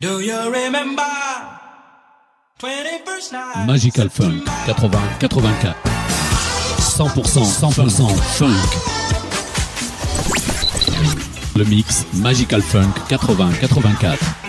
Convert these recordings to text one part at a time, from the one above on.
Do you remember? Magical Funk 80 84 100% 100% funk. Le mix Magical Funk 80 84.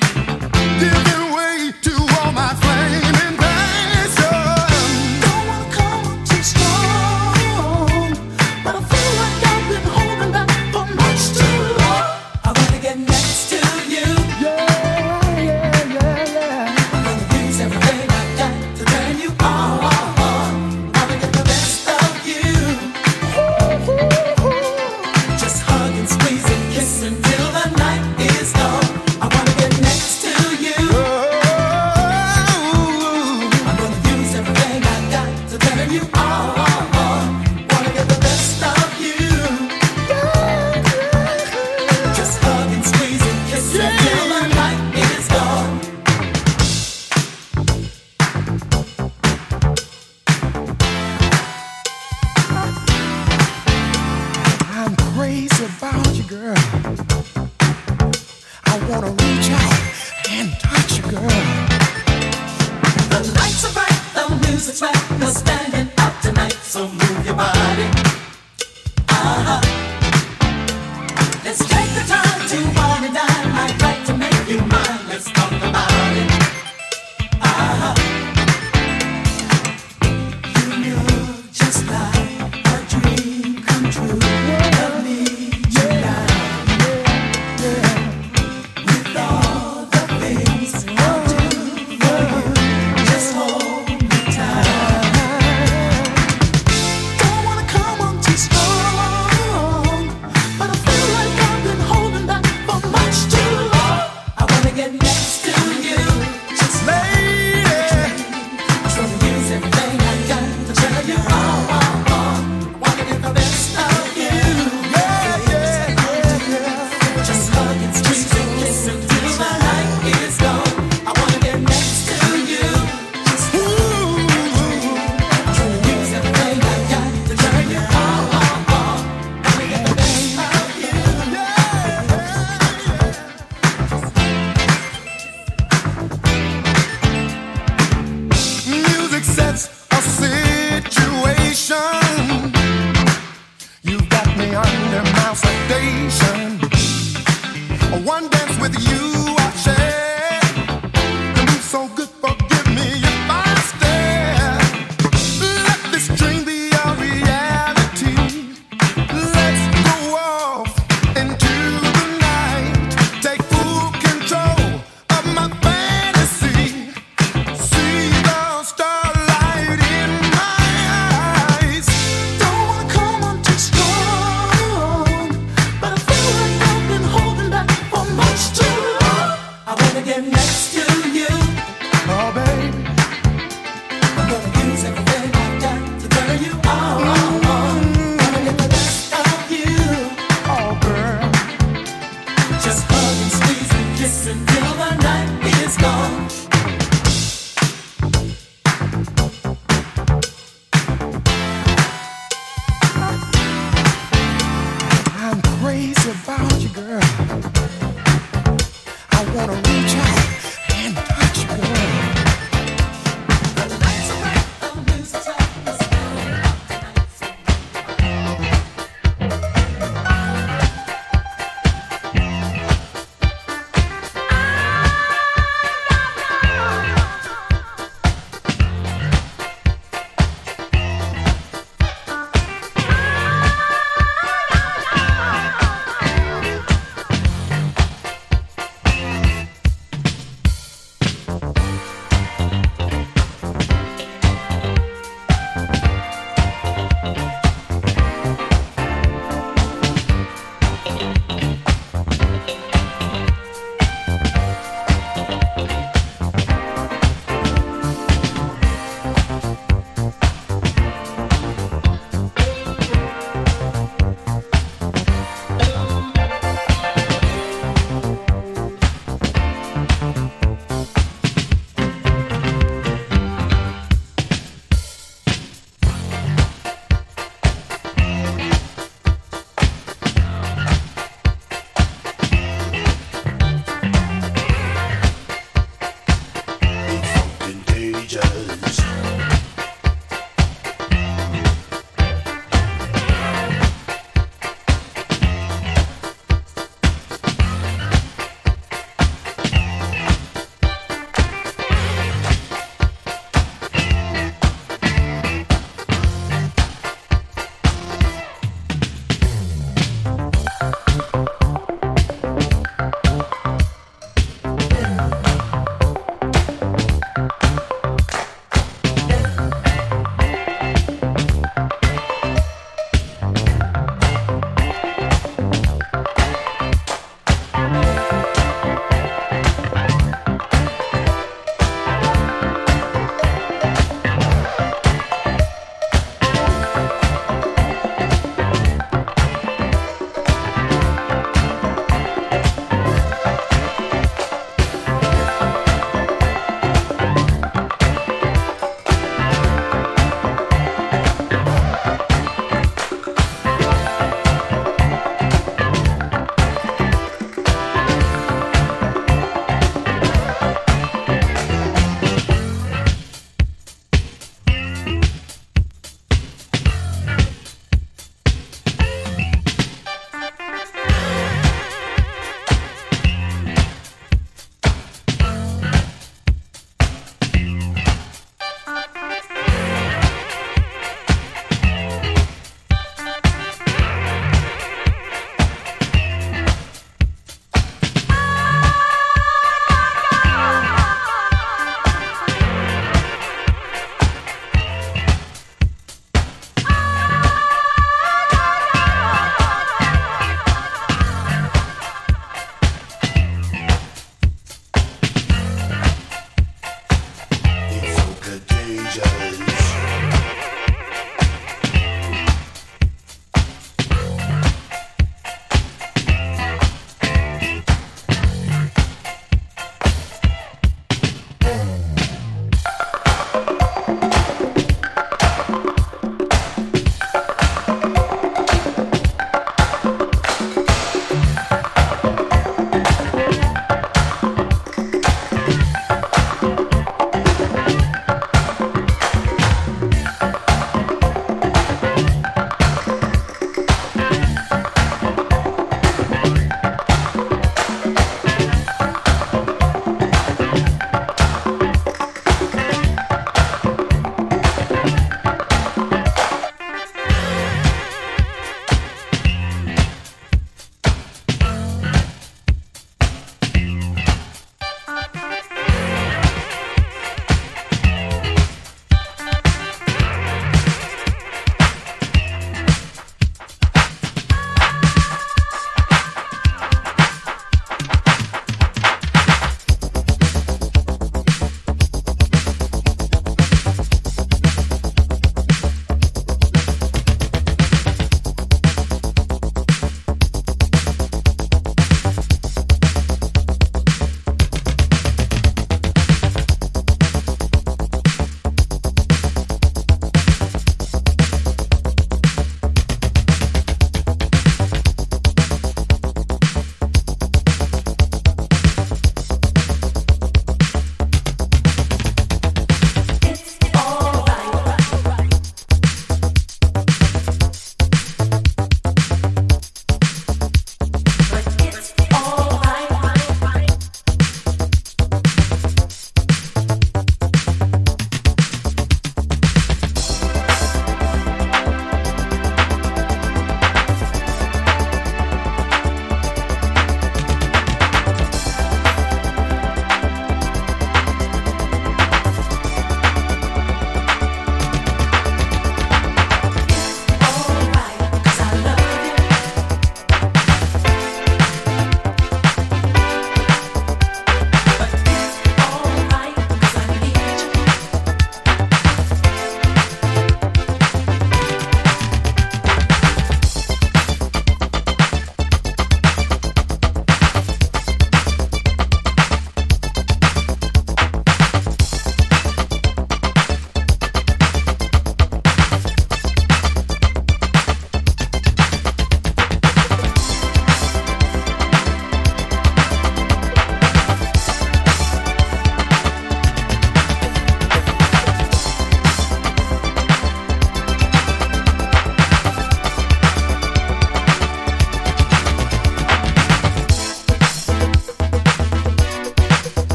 Reactions,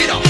Get up.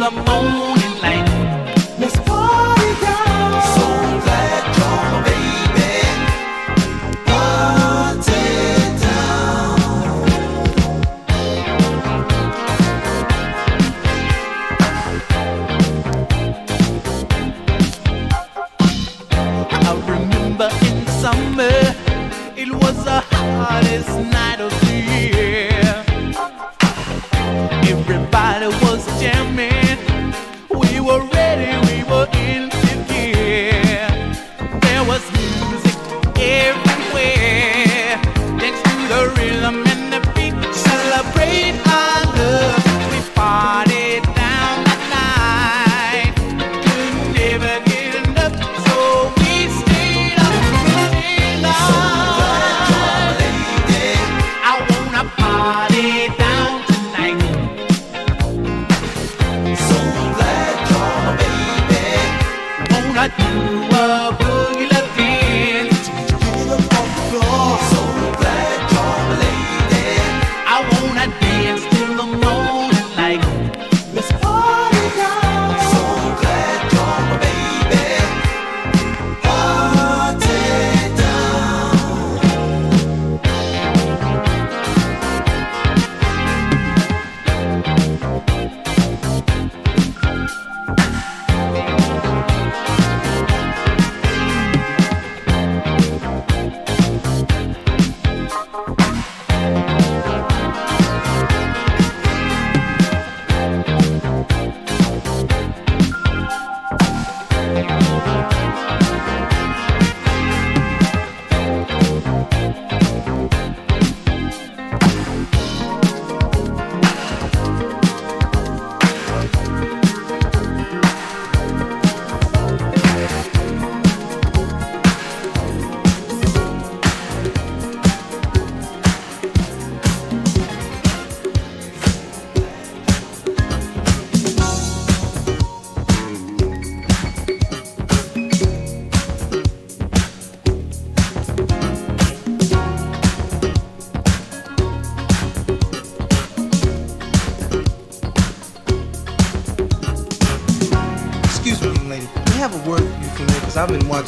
Been watching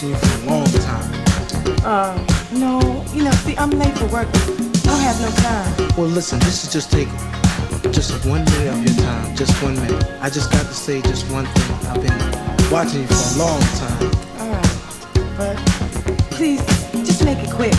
you for a long time. Uh, no, you know, see, I'm late for work. I don't have no time. Well, listen, this is just take just one minute of your time, just one minute. I just got to say just one thing. I've been watching you for a long time. All right, but please, just make it quick.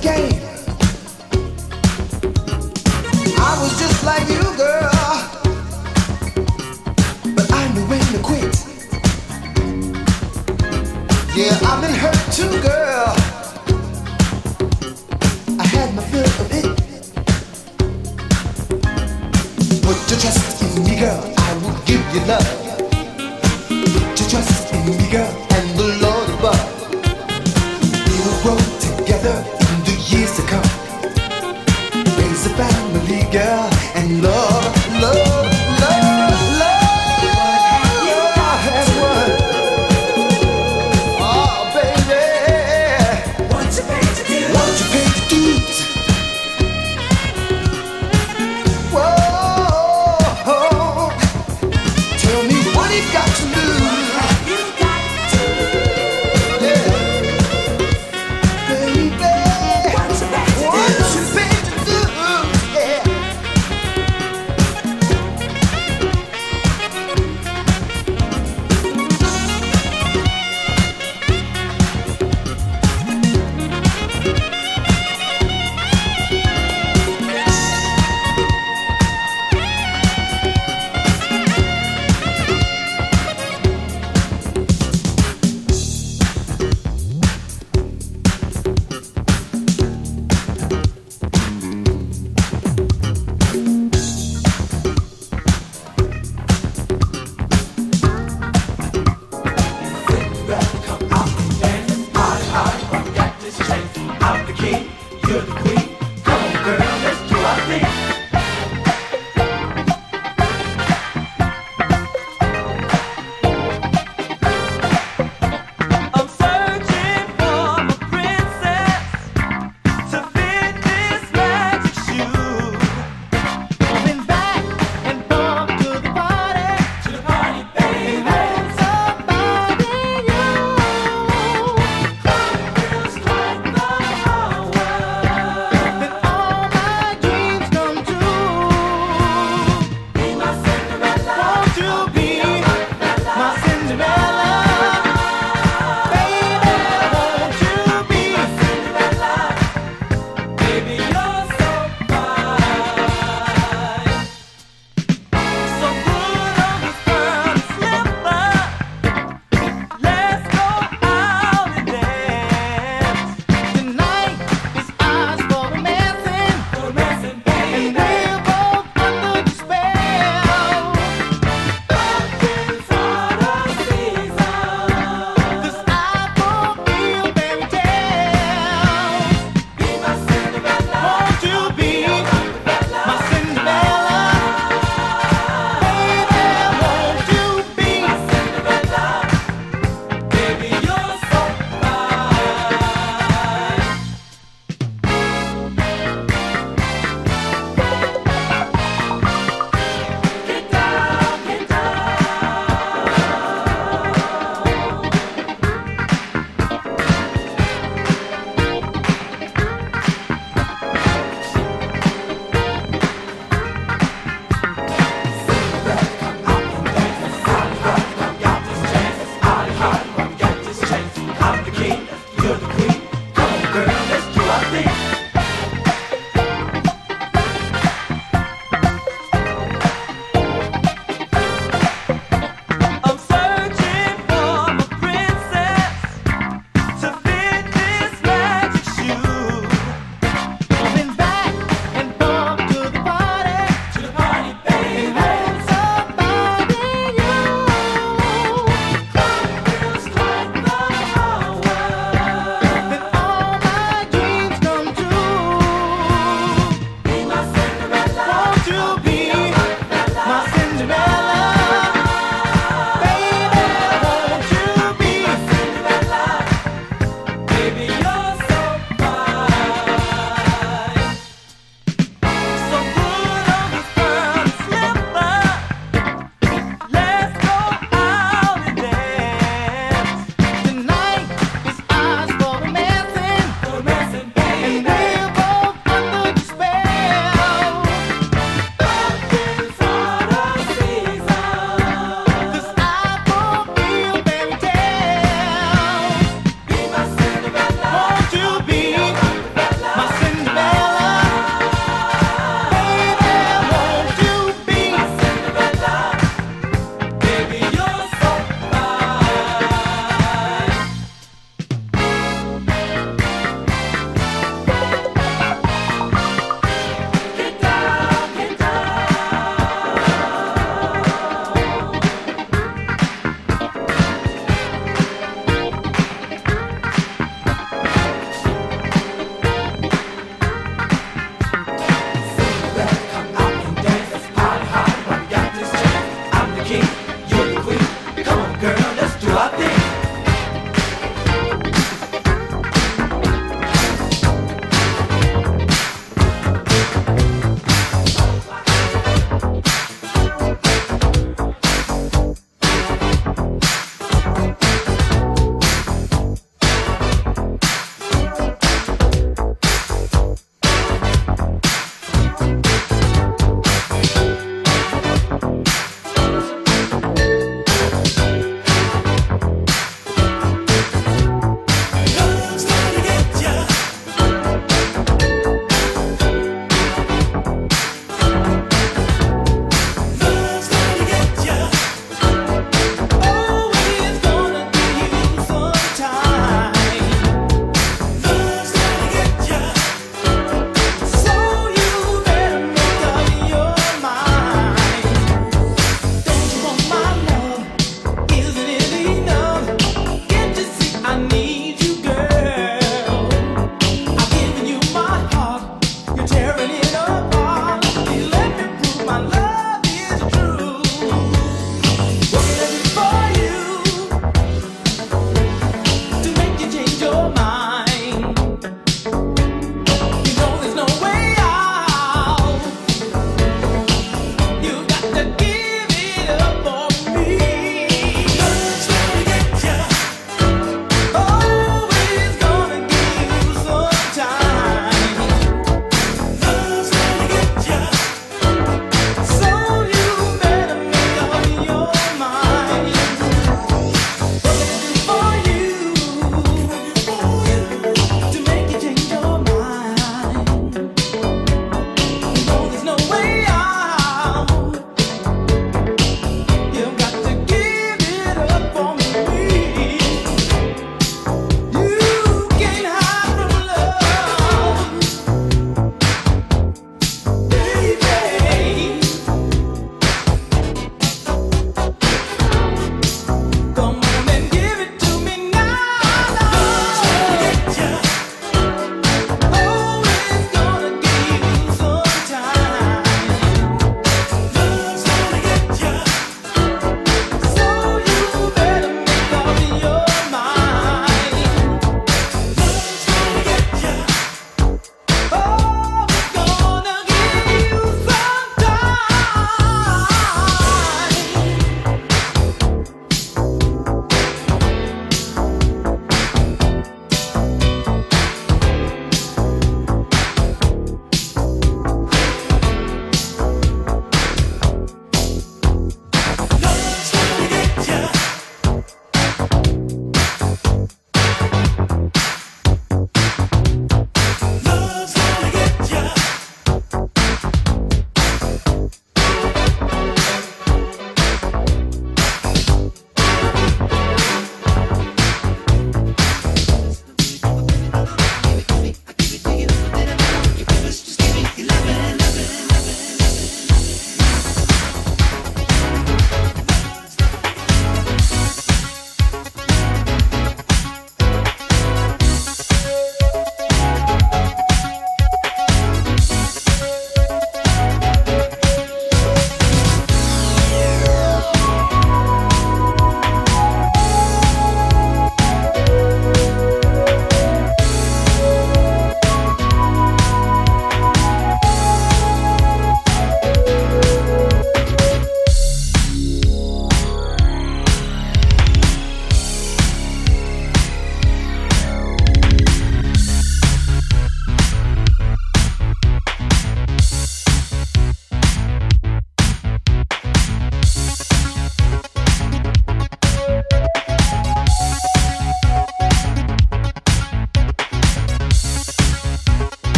game.